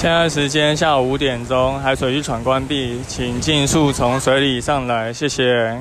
现在时间下午五点钟，海水浴场关闭，请尽速从水里上来，谢谢。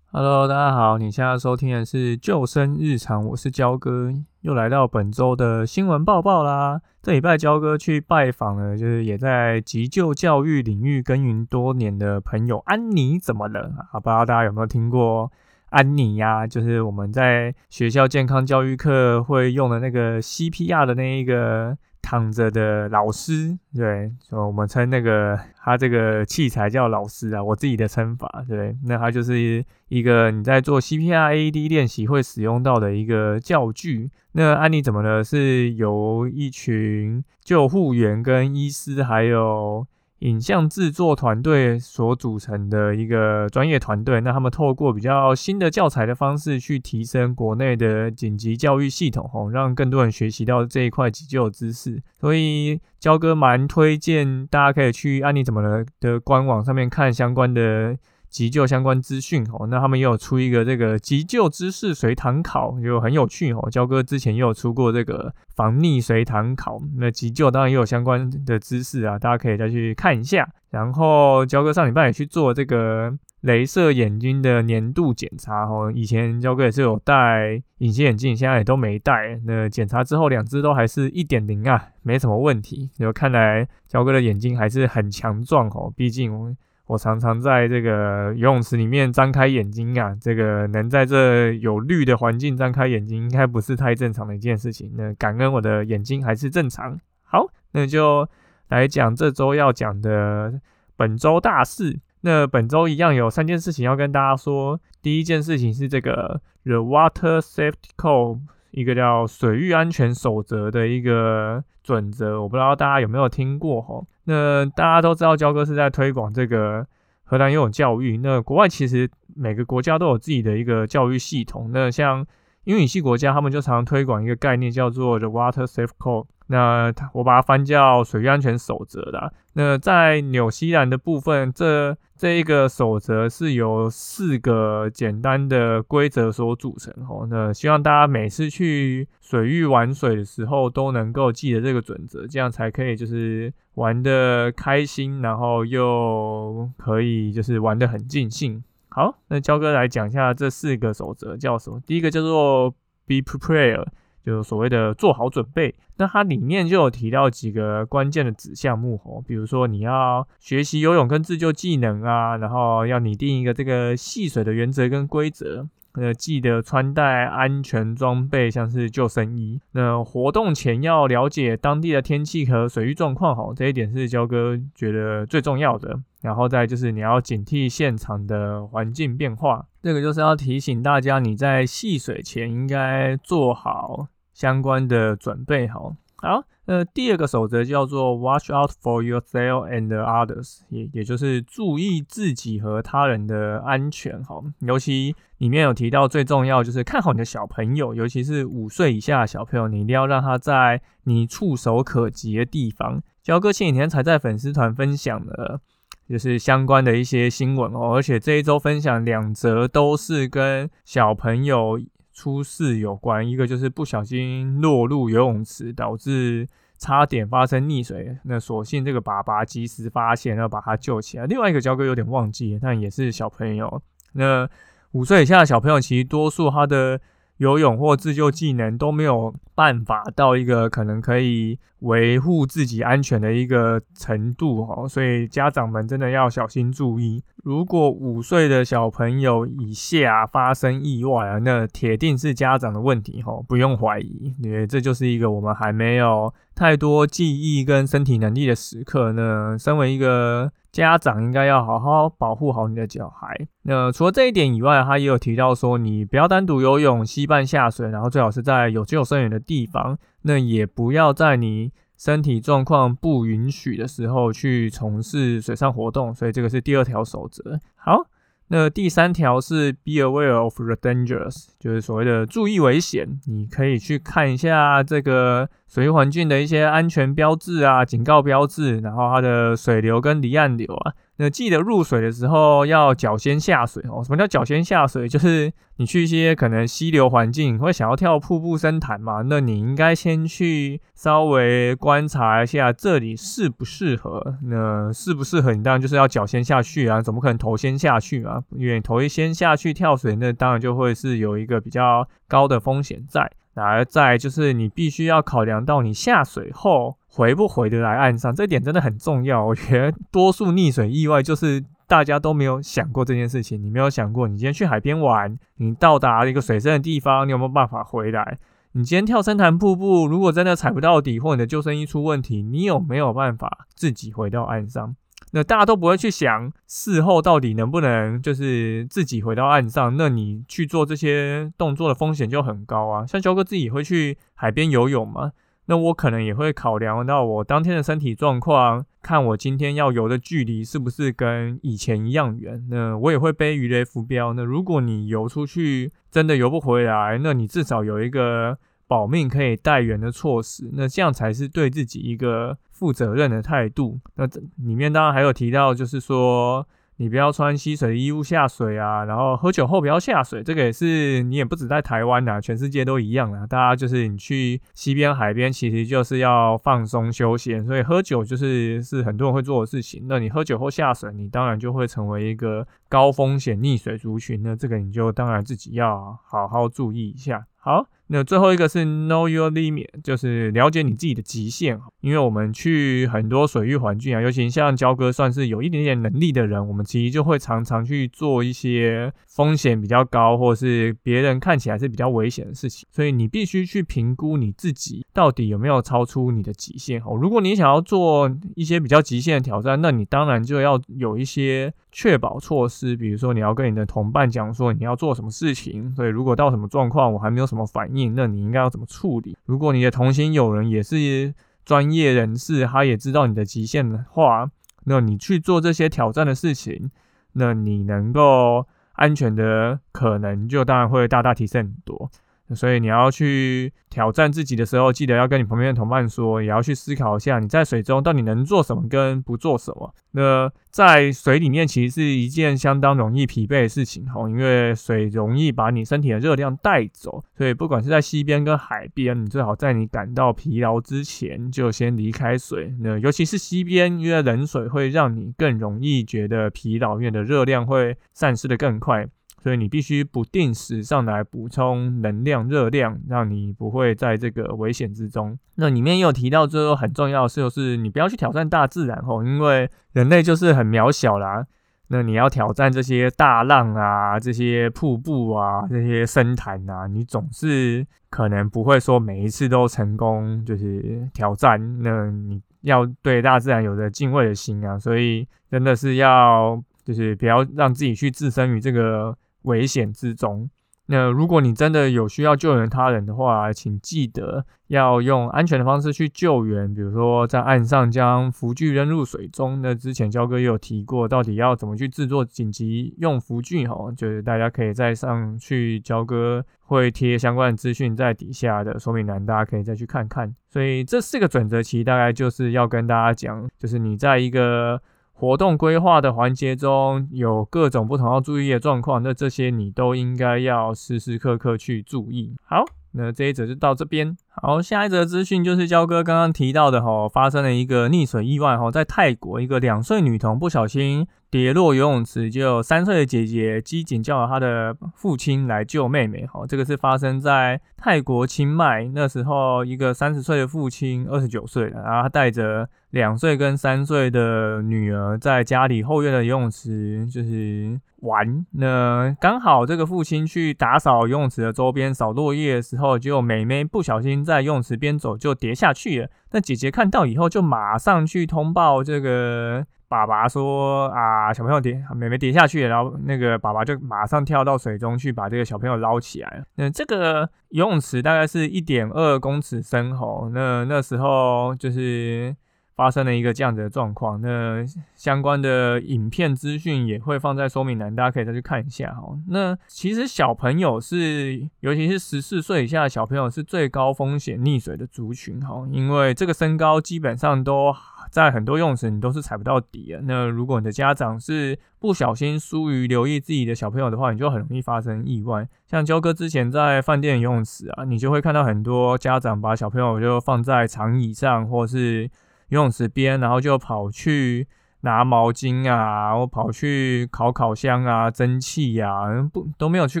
Hello，大家好，你现在收听的是救生日常，我是焦哥，又来到本周的新闻报报啦。这礼拜焦哥去拜访了，就是也在急救教育领域耕耘多年的朋友安妮，怎么了？啊，不知道大家有没有听过？安妮呀，就是我们在学校健康教育课会用的那个 CPR 的那一个躺着的老师，对，我们称那个他这个器材叫老师啊，我自己的称法，对，那他就是一个你在做 CPR AED 练习会使用到的一个教具。那安妮怎么了？是由一群救护员跟医师还有。影像制作团队所组成的一个专业团队，那他们透过比较新的教材的方式去提升国内的紧急教育系统，吼，让更多人学习到这一块急救知识。所以，焦哥蛮推荐大家可以去安妮怎么了的官网上面看相关的。急救相关资讯哦，那他们也有出一个这个急救知识随堂考，就很有趣哦。焦哥之前也有出过这个防溺随堂考，那急救当然也有相关的知识啊，大家可以再去看一下。然后焦哥上礼拜也去做这个镭射眼睛的年度检查哦，以前焦哥也是有戴隐形眼镜，现在也都没戴。那检查之后两只都还是一点零啊，没什么问题。就看来焦哥的眼睛还是很强壮哦，毕竟。我常常在这个游泳池里面张开眼睛啊，这个能在这有绿的环境张开眼睛，应该不是太正常的一件事情。那感恩我的眼睛还是正常。好，那就来讲这周要讲的本周大事。那本周一样有三件事情要跟大家说。第一件事情是这个 The Water Safety Code。一个叫水域安全守则的一个准则，我不知道大家有没有听过哈。那大家都知道，焦哥是在推广这个荷兰游泳教育。那国外其实每个国家都有自己的一个教育系统。那像英语系国家，他们就常常推广一个概念，叫做 The Water Safe Code。那我把它翻叫水域安全守则的。那在纽西兰的部分，这这一个守则是由四个简单的规则所组成。哦，那希望大家每次去水域玩水的时候都能够记得这个准则，这样才可以就是玩的开心，然后又可以就是玩的很尽兴。好，那焦哥来讲一下这四个守则叫什么？第一个叫做 Be Prepared。就所谓的做好准备，那它里面就有提到几个关键的子项目哦，比如说你要学习游泳跟自救技能啊，然后要拟定一个这个戏水的原则跟规则。呃，记得穿戴安全装备，像是救生衣。那活动前要了解当地的天气和水域状况，好，这一点是焦哥觉得最重要的。然后再就是你要警惕现场的环境变化，这个就是要提醒大家你在戏水前应该做好。相关的准备好，好，呃第二个守则叫做 Watch out for yourself and others，也也就是注意自己和他人的安全，哈，尤其里面有提到最重要就是看好你的小朋友，尤其是五岁以下的小朋友，你一定要让他在你触手可及的地方。焦哥前几天才在粉丝团分享了，就是相关的一些新闻哦，而且这一周分享两则都是跟小朋友。出事有关，一个就是不小心落入游泳池，导致差点发生溺水。那所幸这个爸爸及时发现，然后把他救起来。另外一个焦哥有点忘记，但也是小朋友。那五岁以下的小朋友，其实多数他的。游泳或自救技能都没有办法到一个可能可以维护自己安全的一个程度哦，所以家长们真的要小心注意。如果五岁的小朋友以下发生意外啊，那铁定是家长的问题哈，不用怀疑，因为这就是一个我们还没有太多记忆跟身体能力的时刻呢。身为一个家长应该要好好保护好你的小孩。那除了这一点以外，他也有提到说，你不要单独游泳、溪畔下水，然后最好是在有救生员的地方。那也不要在你身体状况不允许的时候去从事水上活动。所以这个是第二条守则。好。那第三条是 be aware of the dangers，就是所谓的注意危险。你可以去看一下这个水域环境的一些安全标志啊、警告标志，然后它的水流跟离岸流啊。那记得入水的时候要脚先下水哦。什么叫脚先下水？就是你去一些可能溪流环境，会想要跳瀑布深潭嘛？那你应该先去稍微观察一下这里适不适合。那适不适合你当然就是要脚先下去啊，怎么可能头先下去啊？因为头一先下去跳水，那当然就会是有一个比较高的风险在。而在就是你必须要考量到你下水后。回不回得来岸上，这点真的很重要。我觉得多数溺水意外就是大家都没有想过这件事情。你没有想过，你今天去海边玩，你到达一个水深的地方，你有没有办法回来？你今天跳深潭瀑布，如果真的踩不到底，或你的救生衣出问题，你有没有办法自己回到岸上？那大家都不会去想事后到底能不能就是自己回到岸上。那你去做这些动作的风险就很高啊。像焦哥自己会去海边游泳吗？那我可能也会考量到我当天的身体状况，看我今天要游的距离是不是跟以前一样远。那我也会背鱼雷浮标。那如果你游出去真的游不回来，那你至少有一个保命可以带援的措施。那这样才是对自己一个负责任的态度。那这里面当然还有提到，就是说。你不要穿吸水的衣物下水啊，然后喝酒后不要下水，这个也是你也不止在台湾呐，全世界都一样啦。大家就是你去西边海边，其实就是要放松休闲，所以喝酒就是是很多人会做的事情。那你喝酒后下水，你当然就会成为一个高风险溺水族群，那这个你就当然自己要好好注意一下。好。那最后一个是 know your limit，就是了解你自己的极限。因为我们去很多水域环境啊，尤其像焦哥算是有一点点能力的人，我们其实就会常常去做一些风险比较高，或者是别人看起来是比较危险的事情。所以你必须去评估你自己到底有没有超出你的极限。哦，如果你想要做一些比较极限的挑战，那你当然就要有一些确保措施，比如说你要跟你的同伴讲说你要做什么事情。所以如果到什么状况，我还没有什么反应。那你应该要怎么处理？如果你的同行友人也是专业人士，他也知道你的极限的话，那你去做这些挑战的事情，那你能够安全的可能就当然会大大提升很多。所以你要去挑战自己的时候，记得要跟你旁边的同伴说，也要去思考一下你在水中到底能做什么跟不做什么。那在水里面其实是一件相当容易疲惫的事情哦，因为水容易把你身体的热量带走，所以不管是在溪边跟海边，你最好在你感到疲劳之前就先离开水。那尤其是溪边，因为冷水会让你更容易觉得疲劳，因为的热量会散失的更快。所以你必须不定时上来补充能量、热量，让你不会在这个危险之中。那里面也有提到，最后很重要的是，就是你不要去挑战大自然哦，因为人类就是很渺小啦。那你要挑战这些大浪啊、这些瀑布啊、这些深潭啊，你总是可能不会说每一次都成功，就是挑战。那你要对大自然有着敬畏的心啊，所以真的是要就是不要让自己去置身于这个。危险之中。那如果你真的有需要救援他人的话，请记得要用安全的方式去救援，比如说在岸上将浮具扔入水中。那之前焦哥也有提过，到底要怎么去制作紧急用浮具哈，就是大家可以再上去，焦哥会贴相关的资讯在底下的说明栏，大家可以再去看看。所以这四个准则其实大概就是要跟大家讲，就是你在一个。活动规划的环节中有各种不同要注意的状况，那这些你都应该要时时刻刻去注意。好，那这一则就到这边。好，下一则资讯就是焦哥刚刚提到的哈，发生了一个溺水意外哈，在泰国一个两岁女童不小心跌落游泳池，就三岁的姐姐机警叫了她的父亲来救妹妹哈。这个是发生在泰国清迈，那时候一个三十岁的父亲，二十九岁了，然后他带着两岁跟三岁的女儿在家里后院的游泳池就是玩。那刚好这个父亲去打扫游泳池的周边扫落叶的时候，就妹妹不小心。在游泳池边走就跌下去了。那姐姐看到以后就马上去通报这个爸爸说啊，小朋友跌，妹妹跌下去，然后那个爸爸就马上跳到水中去把这个小朋友捞起来。那这个游泳池大概是一点二公尺深吼，那那时候就是。发生了一个这样子的状况，那相关的影片资讯也会放在说明栏，大家可以再去看一下哈。那其实小朋友是，尤其是十四岁以下的小朋友是最高风险溺水的族群哈，因为这个身高基本上都在很多泳池你都是踩不到底的。那如果你的家长是不小心疏于留意自己的小朋友的话，你就很容易发生意外。像焦哥之前在饭店游泳池啊，你就会看到很多家长把小朋友就放在长椅上，或是游泳池边，然后就跑去拿毛巾啊，或跑去烤烤箱啊、蒸汽呀，不都没有去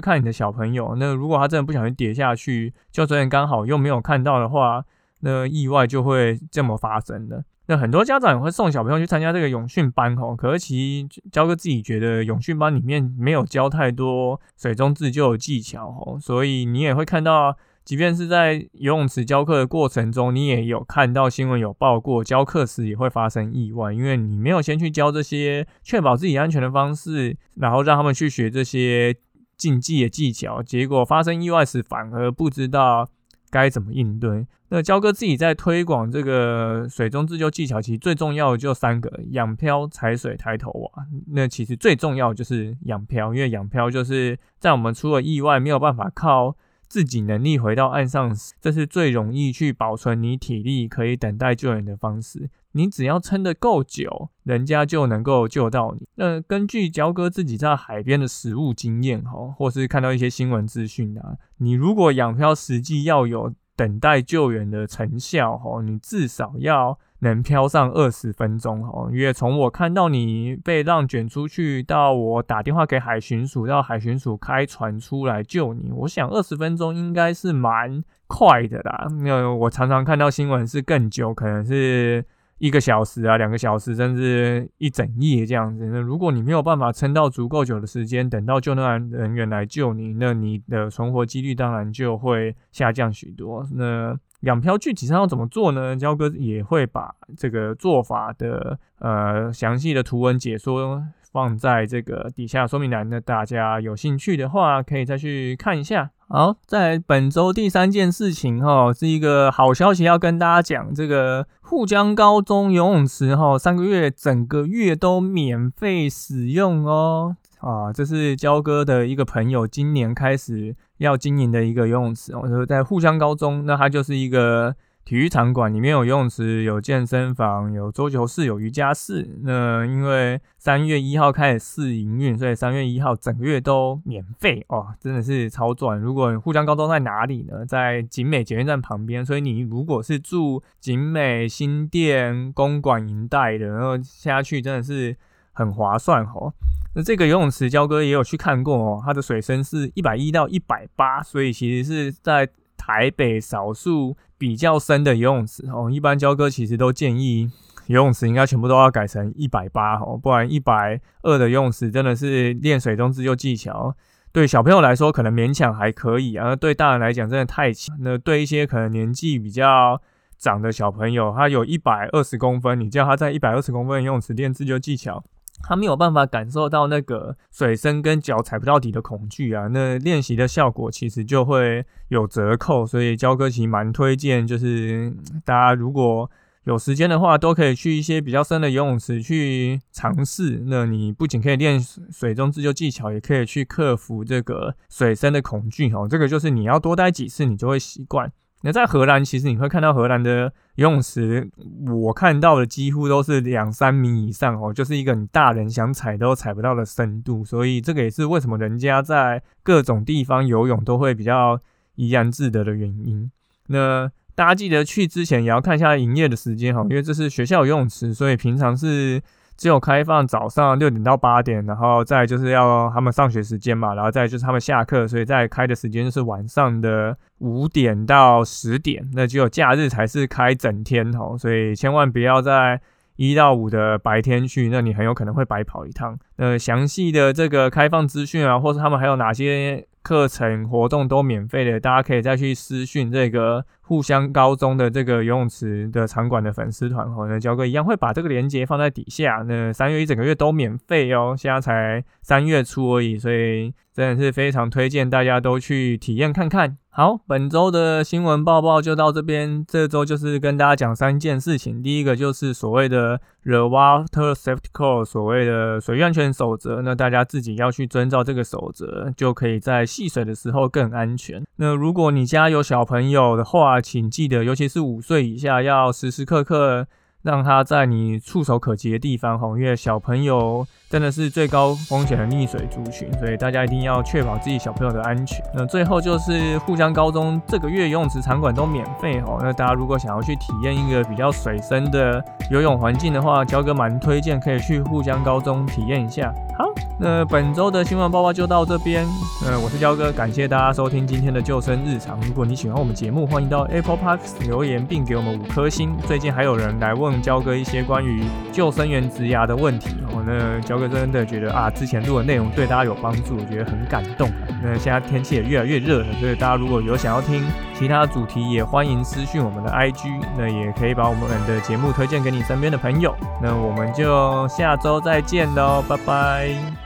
看你的小朋友。那如果他真的不小心跌下去，就昨天刚好又没有看到的话，那意外就会这么发生的。那很多家长也会送小朋友去参加这个泳训班哦，可是其实教哥自己觉得泳训班里面没有教太多水中自救技巧哦，所以你也会看到。即便是在游泳池教课的过程中，你也有看到新闻有报过，教课时也会发生意外，因为你没有先去教这些确保自己安全的方式，然后让他们去学这些竞技的技巧，结果发生意外时反而不知道该怎么应对。那教哥自己在推广这个水中自救技巧，其实最重要的就三个：仰漂、踩水、抬头啊。那其实最重要就是仰漂，因为仰漂就是在我们出了意外没有办法靠。自己能力回到岸上，这是最容易去保存你体力可以等待救援的方式。你只要撑得够久，人家就能够救到你。那根据焦哥自己在海边的实物经验哈，或是看到一些新闻资讯啊，你如果仰漂实际要有等待救援的成效哈，你至少要。能漂上二十分钟哦，因为从我看到你被浪卷出去，到我打电话给海巡署，到海巡署开船出来救你，我想二十分钟应该是蛮快的啦。那我常常看到新闻是更久，可能是一个小时啊，两个小时，甚至一整夜这样子。那如果你没有办法撑到足够久的时间，等到救难人员来救你，那你的存活几率当然就会下降许多。那仰漂具体上要怎么做呢？焦哥也会把这个做法的呃详细的图文解说放在这个底下说明栏，那大家有兴趣的话可以再去看一下。好，在本周第三件事情哈，是一个好消息要跟大家讲，这个沪江高中游泳池哈，三个月整个月都免费使用哦。啊，这是焦哥的一个朋友今年开始要经营的一个游泳池哦，就是在沪江高中，那它就是一个体育场馆，里面有游泳池、有健身房、有桌球室、有瑜伽室。那因为三月一号开始试营运，所以三月一号整个月都免费哦，真的是超赚。如果沪江高中在哪里呢？在景美捷运站旁边，所以你如果是住景美新店公馆一带的，然后下去真的是很划算哦。那这个游泳池，焦哥也有去看过哦，它的水深是一百一到一百八，所以其实是在台北少数比较深的游泳池哦。一般焦哥其实都建议游泳池应该全部都要改成一百八哦，不然一百二的游泳池真的是练水中自救技巧，对小朋友来说可能勉强还可以啊，对大人来讲真的太强。那对一些可能年纪比较长的小朋友，他有一百二十公分，你叫他在一百二十公分游泳池练自救技巧。他没有办法感受到那个水深跟脚踩不到底的恐惧啊，那练习的效果其实就会有折扣，所以教哥其实蛮推荐，就是大家如果有时间的话，都可以去一些比较深的游泳池去尝试。那你不仅可以练水中自救技巧，也可以去克服这个水深的恐惧哦。这个就是你要多待几次，你就会习惯。那在荷兰，其实你会看到荷兰的游泳池，我看到的几乎都是两三米以上哦，就是一个你大人想踩都踩不到的深度。所以这个也是为什么人家在各种地方游泳都会比较怡然自得的原因。那大家记得去之前也要看一下营业的时间哈，因为这是学校游泳池，所以平常是。只有开放早上六点到八点，然后再就是要他们上学时间嘛，然后再就是他们下课，所以在开的时间是晚上的五点到十点，那只有假日才是开整天哦，所以千万不要在一到五的白天去，那你很有可能会白跑一趟。呃，详细的这个开放资讯啊，或是他们还有哪些课程活动都免费的，大家可以再去私讯这个互相高中的这个游泳池的场馆的粉丝团哦。那焦哥一样会把这个链接放在底下。那三月一整个月都免费哦，现在才三月初而已，所以真的是非常推荐大家都去体验看看。好，本周的新闻报报就到这边。这周就是跟大家讲三件事情。第一个就是所谓的 The Water Safety Code，所谓的水安全守则。那大家自己要去遵照这个守则，就可以在戏水的时候更安全。那如果你家有小朋友的话，请记得，尤其是五岁以下，要时时刻刻。让他在你触手可及的地方吼，因为小朋友真的是最高风险的溺水族群，所以大家一定要确保自己小朋友的安全。那最后就是沪江高中这个月游泳池场馆都免费吼，那大家如果想要去体验一个比较水深的游泳环境的话，焦哥蛮推荐可以去沪江高中体验一下。好，那本周的新闻报报就到这边。呃，我是焦哥，感谢大家收听今天的救生日常。如果你喜欢我们节目，欢迎到 Apple Park 留言并给我们五颗星。最近还有人来问焦哥一些关于救生员职涯的问题，我呢焦哥真的觉得啊，之前录的内容对大家有帮助，我觉得很感动。那现在天气也越来越热了，所以大家如果有想要听其他主题，也欢迎私讯我们的 IG，那也可以把我们的节目推荐给你身边的朋友。那我们就下周再见喽，拜拜。